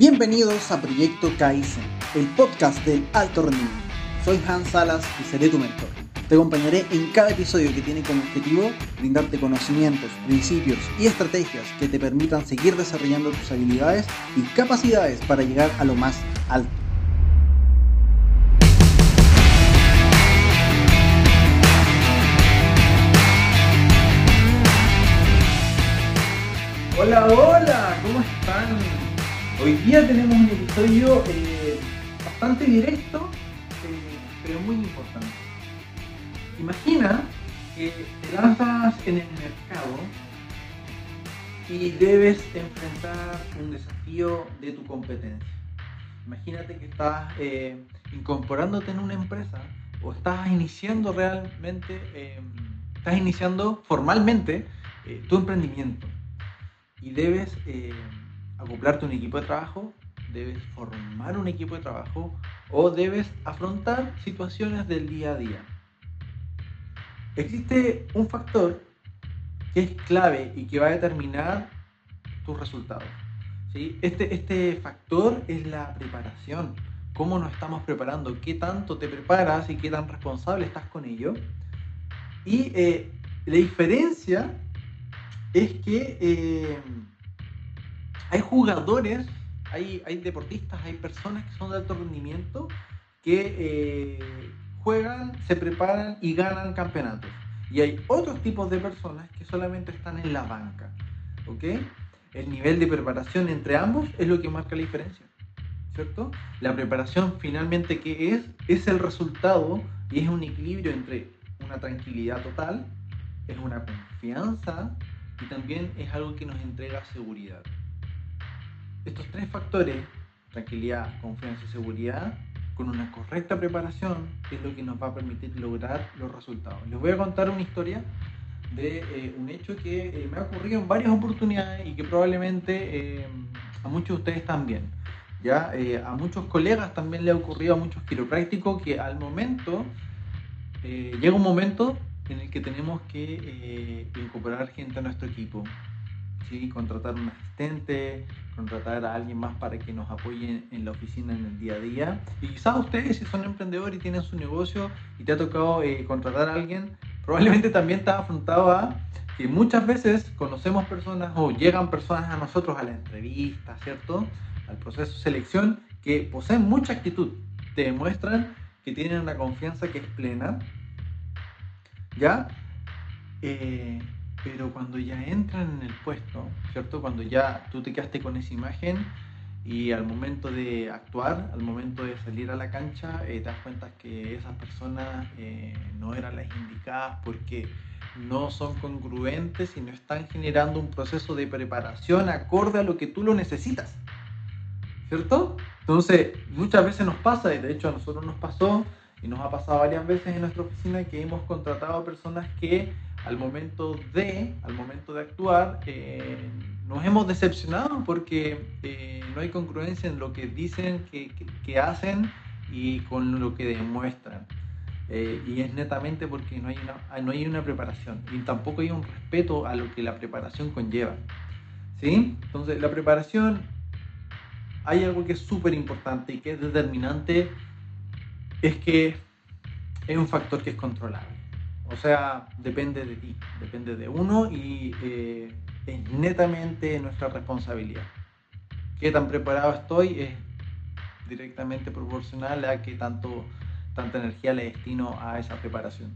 Bienvenidos a Proyecto Kaizen, el podcast del alto rendimiento. Soy Hans Salas y seré tu mentor. Te acompañaré en cada episodio que tiene como objetivo brindarte conocimientos, principios y estrategias que te permitan seguir desarrollando tus habilidades y capacidades para llegar a lo más alto. Hola, hola. Hoy día tenemos un episodio eh, bastante directo, eh, pero muy importante. Imagina que te lanzas en el mercado y debes enfrentar un desafío de tu competencia. Imagínate que estás eh, incorporándote en una empresa o estás iniciando realmente, estás iniciando formalmente tu emprendimiento y debes acoplarte a un equipo de trabajo, debes formar un equipo de trabajo o debes afrontar situaciones del día a día. Existe un factor que es clave y que va a determinar tus resultados. ¿sí? Este, este factor es la preparación. ¿Cómo nos estamos preparando? ¿Qué tanto te preparas y qué tan responsable estás con ello? Y eh, la diferencia es que eh, hay jugadores, hay, hay, deportistas, hay personas que son de alto rendimiento que eh, juegan, se preparan y ganan campeonatos. Y hay otros tipos de personas que solamente están en la banca. ¿Ok? El nivel de preparación entre ambos es lo que marca la diferencia. ¿Cierto? La preparación finalmente que es, es el resultado y es un equilibrio entre una tranquilidad total, es una confianza y también es algo que nos entrega seguridad. Estos tres factores, tranquilidad, confianza y seguridad, con una correcta preparación es lo que nos va a permitir lograr los resultados. Les voy a contar una historia de eh, un hecho que eh, me ha ocurrido en varias oportunidades y que probablemente eh, a muchos de ustedes también. ¿ya? a muchos colegas también le ha ocurrido, a muchos quiroprácticos, que al momento, llega un momento en el que tenemos que eh, incorporar gente a nuestro equipo. ¿sí? Contratar un asistente, contratar a alguien más para que nos apoye en la oficina en el día a día. Y quizás ustedes, si son emprendedores y tienen su negocio y te ha tocado eh, contratar a alguien, probablemente también estás afrontado a que muchas veces conocemos personas o llegan personas a nosotros a la entrevista, ¿cierto? Al proceso de selección que poseen mucha actitud, te demuestran que tienen una confianza que es plena, ¿ya? Eh, pero cuando ya entran en el puesto, ¿cierto? Cuando ya tú te quedaste con esa imagen y al momento de actuar, al momento de salir a la cancha, eh, te das cuenta que esas personas eh, no eran las indicadas porque no son congruentes y no están generando un proceso de preparación acorde a lo que tú lo necesitas. ¿Cierto? Entonces, muchas veces nos pasa, y de hecho a nosotros nos pasó, y nos ha pasado varias veces en nuestra oficina que hemos contratado a personas que al momento de, al momento de actuar, eh, nos hemos decepcionado porque eh, no hay congruencia en lo que dicen que, que, hacen y con lo que demuestran. Eh, y es netamente porque no hay, una, no hay una preparación y tampoco hay un respeto a lo que la preparación conlleva. ¿Sí? Entonces, la preparación, hay algo que es súper importante y que es determinante es que es un factor que es controlable. O sea, depende de ti, depende de uno y eh, es netamente nuestra responsabilidad. Qué tan preparado estoy es directamente proporcional a qué tanto, tanta energía le destino a esa preparación.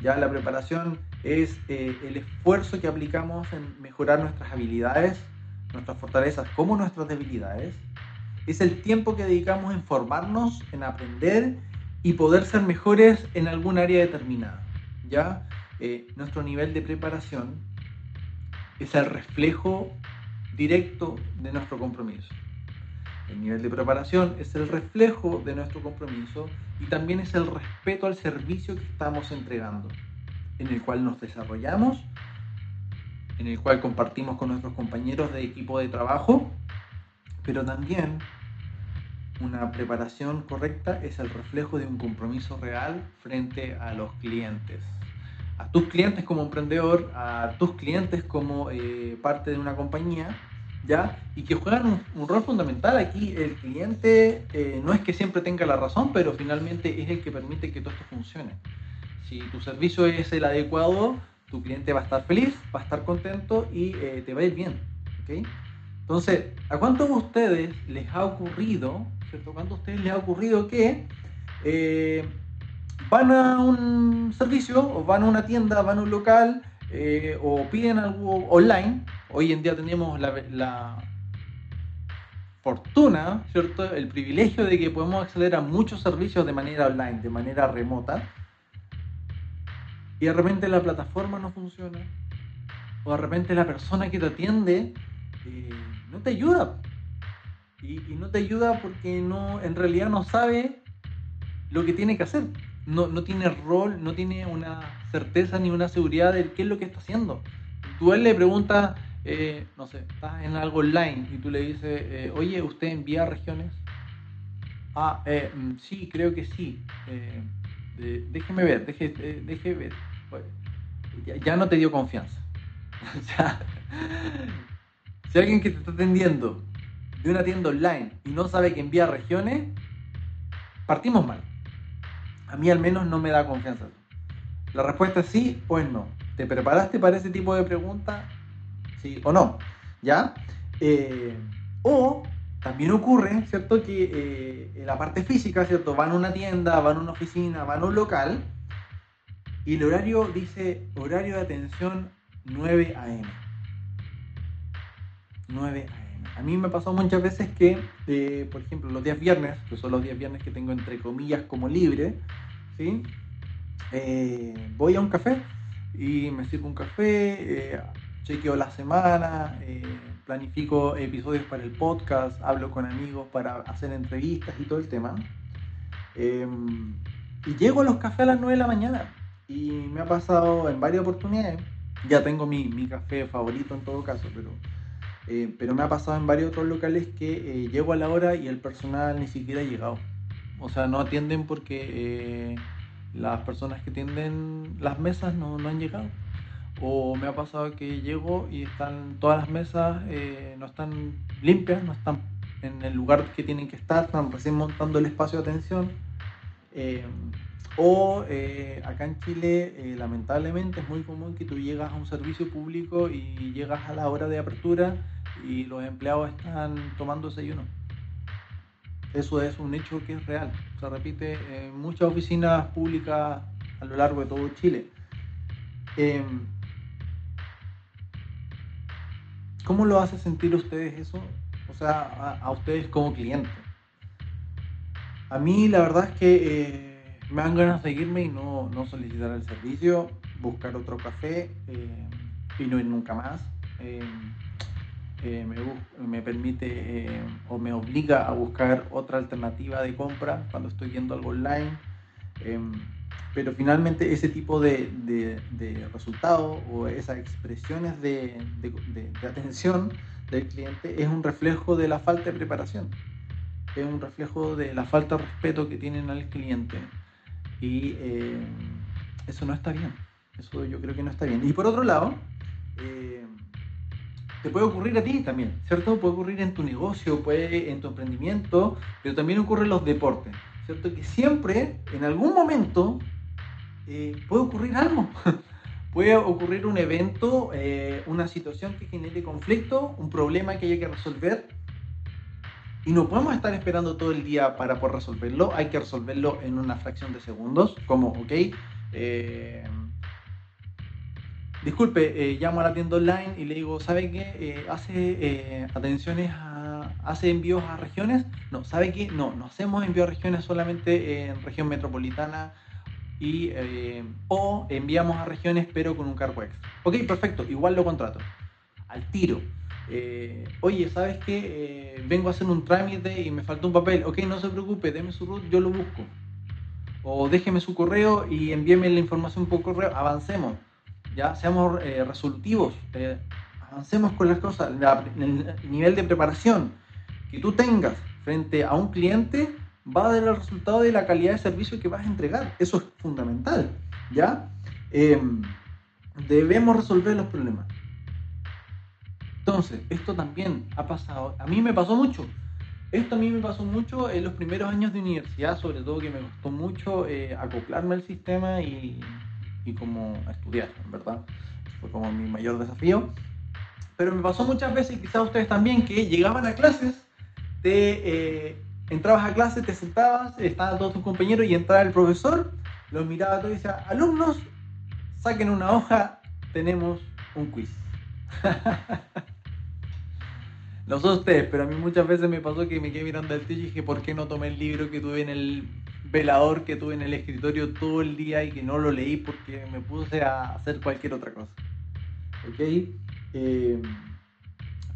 Ya la preparación es eh, el esfuerzo que aplicamos en mejorar nuestras habilidades, nuestras fortalezas como nuestras debilidades. Es el tiempo que dedicamos en formarnos, en aprender y poder ser mejores en algún área determinada. ¿Ya? Eh, nuestro nivel de preparación es el reflejo directo de nuestro compromiso. El nivel de preparación es el reflejo de nuestro compromiso y también es el respeto al servicio que estamos entregando, en el cual nos desarrollamos, en el cual compartimos con nuestros compañeros de equipo de trabajo, pero también una preparación correcta es el reflejo de un compromiso real frente a los clientes. A tus clientes como emprendedor, a tus clientes como eh, parte de una compañía, ¿ya? Y que juegan un, rol fundamental. Aquí el cliente eh, no es que siempre tenga la razón, pero finalmente es el que permite que todo esto funcione. Si tu servicio es el adecuado, tu cliente va a estar feliz, va a estar contento y eh, te va a ir bien. Entonces, ¿a cuántos de ustedes les ha ocurrido, ¿cierto? ¿Cuántos de ustedes les ha ocurrido que eh, van a un servicio o van a una tienda, van a un local eh, o piden algo online? Hoy en día tenemos la, la fortuna, ¿cierto? El privilegio de que podemos acceder a muchos servicios de manera online, de manera remota y de repente la plataforma no funciona, o de repente la persona que te atiende eh, no te ayuda. Y, no te ayuda porque no, en realidad no sabe lo que tiene que hacer. No, no tiene rol, no tiene una certeza ni una seguridad de qué es lo que está haciendo. Tú él le preguntas, eh, no sé, estás en algo online y tú le dices, eh, oye, ¿usted envía regiones? Ah, mm, sí, creo que sí déjeme ver, deje, eh, deje ver. Ya, no te dio confianza. si alguien que te está atendiendo de una tienda online y no sabe que envía regiones, partimos mal. A mí al menos no me da confianza. La respuesta es sí o es no. ¿Te preparaste para ese tipo de preguntas? Sí o no. ¿Ya? Eh, o también ocurre, ¿cierto? Que eh, en la parte física, ¿cierto? Van a una tienda, van a una oficina, van a un local y el horario dice horario de atención 9 a.m. 9 a.m. A mí me ha pasado muchas veces que, eh, por ejemplo, los días viernes, que son los días viernes que tengo entre comillas como libre, ¿sí? Eh, voy a un café y me sirvo un café, chequeo la semana planifico episodios para el podcast, hablo con amigos para hacer entrevistas y todo el tema. Em, y llego a los cafés a las 9 de la mañana y me ha pasado en varias oportunidades. Ya tengo mi, mi café favorito en todo caso, pero, eh, pero me ha pasado en varios otros locales que eh, llego a la hora y el personal ni siquiera ha llegado. O sea, no atienden porque eh, las personas que atienden las mesas no, no han llegado. O me ha pasado que llego y están todas las mesas, eh, no están limpias, no están en el lugar que tienen que estar, están recién montando el espacio de atención. Eh, o eh, acá en Chile, lamentablemente, es muy común que tú llegas a un servicio público y llegas a la hora de apertura y los empleados están tomando desayuno. Eso es un hecho que es real. Se repite en muchas oficinas públicas a lo largo de todo Chile. ¿Cómo lo hace sentir ustedes eso? O sea, a, ustedes como clientes. A mí la verdad es que eh, me dan ganas de seguirme y no, solicitar el servicio, buscar otro café eh, y no ir nunca más. Eh, me, permite o me obliga a buscar otra alternativa de compra cuando estoy viendo algo online pero finalmente ese tipo de, de, resultados o esas expresiones de, atención del cliente es un reflejo de la falta de preparación, es un reflejo de la falta de respeto que tienen al cliente y eh, eso no está bien, eso yo creo que no está bien. Y por otro lado, eh, te puede ocurrir a ti también, ¿cierto? Puede ocurrir en tu negocio, puede en tu emprendimiento, pero también ocurre en los deportes, ¿cierto? Que siempre, en algún momento, eh, puede ocurrir algo. puede ocurrir un evento, eh, una situación que genere conflicto, un problema que haya que resolver. Y no podemos estar esperando todo el día para poder resolverlo. Hay que resolverlo en una fracción de segundos. Como, ok, eh, disculpe, llamo a la tienda online y le digo, ¿sabe qué? ¿Hace atenciones a, hace envíos a regiones? No, ¿sabe qué? No, no hacemos envíos a regiones solamente en región metropolitana y, eh, o enviamos a regiones pero con un cargo extra. Ok, perfecto, igual lo contrato. Al tiro. Eh, oye, ¿sabes qué? Eh, vengo a hacer un trámite y me falta un papel. Ok, no se preocupe, déme su root, yo lo busco. O déjeme su correo y envíeme la información por correo. Avancemos. Ya, seamos resolutivos. avancemos con las cosas. el nivel de preparación que tú tengas frente a un cliente va a dar el resultado de la calidad de servicio que vas a entregar. Eso es fundamental, ¿ya? Em, debemos resolver los problemas. Entonces, esto también ha pasado, a mí me pasó mucho. Esto a mí me pasó mucho en los primeros años de universidad, sobre todo que me costó mucho eh, acoplarme al sistema y, y como estudiar, verdad. Fue como mi mayor desafío. Pero me pasó muchas veces, y quizás ustedes también, que llegaban a clases, te eh, entrabas a clase, te sentabas, estaban todos tus compañeros y entraba el profesor, los miraba todos y decía, alumnos, saquen una hoja, tenemos un quiz. no sé ustedes, pero a mí muchas veces me pasó que me quedé mirando el techo y dije, ¿por qué no tomé el libro que tuve en el velador, que tuve en el escritorio todo el día y que no lo leí porque me puse a hacer cualquier otra cosa? ¿Ok? Eh,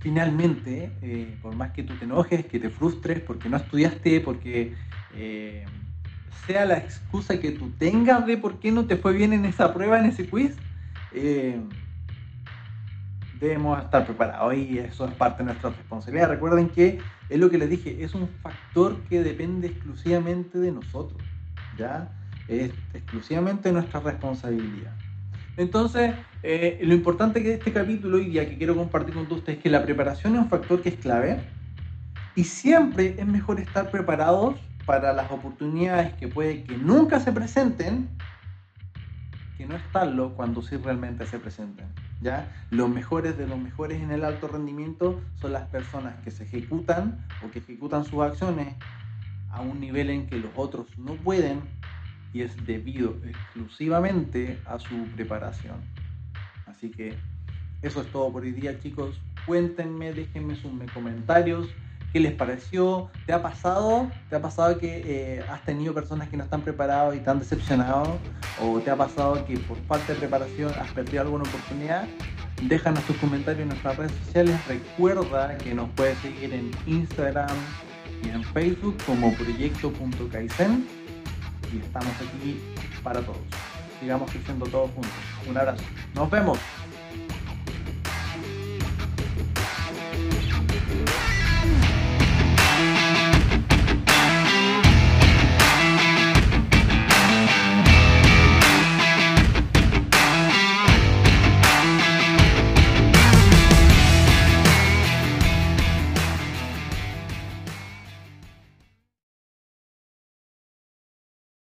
finalmente, eh, por más que tú te enojes, que te frustres porque no estudiaste, porque eh, sea la excusa que tú tengas de por qué no te fue bien en esa prueba, en ese quiz, debemos estar preparados y eso es parte de nuestra responsabilidad. Recuerden que es lo que les dije, es un factor que depende exclusivamente de nosotros, ¿ya? Es exclusivamente nuestra responsabilidad. Entonces, eh, lo importante que este capítulo y ya que quiero compartir con ustedes es que la preparación es un factor que es clave y siempre es mejor estar preparados para las oportunidades que puede que nunca se presenten que no estarlo cuando sí realmente se presenten. ¿Ya? Los mejores de los mejores en el alto rendimiento son las personas que se ejecutan o que ejecutan sus acciones a un nivel en que los otros no pueden y es debido exclusivamente a su preparación. Así que eso es todo por hoy día chicos. Cuéntenme, déjenme sus comentarios. ¿Qué les pareció? ¿Te ha pasado? ¿Te ha pasado que eh, has tenido personas que no están preparados y te han decepcionado? ¿O te ha pasado que por falta de preparación has perdido alguna oportunidad? Déjanos tus comentarios en nuestras redes sociales. Recuerda que nos puedes seguir en Instagram y en Facebook como proyecto.kaizen y estamos aquí para todos. Sigamos creciendo todos juntos. Un abrazo. Nos vemos.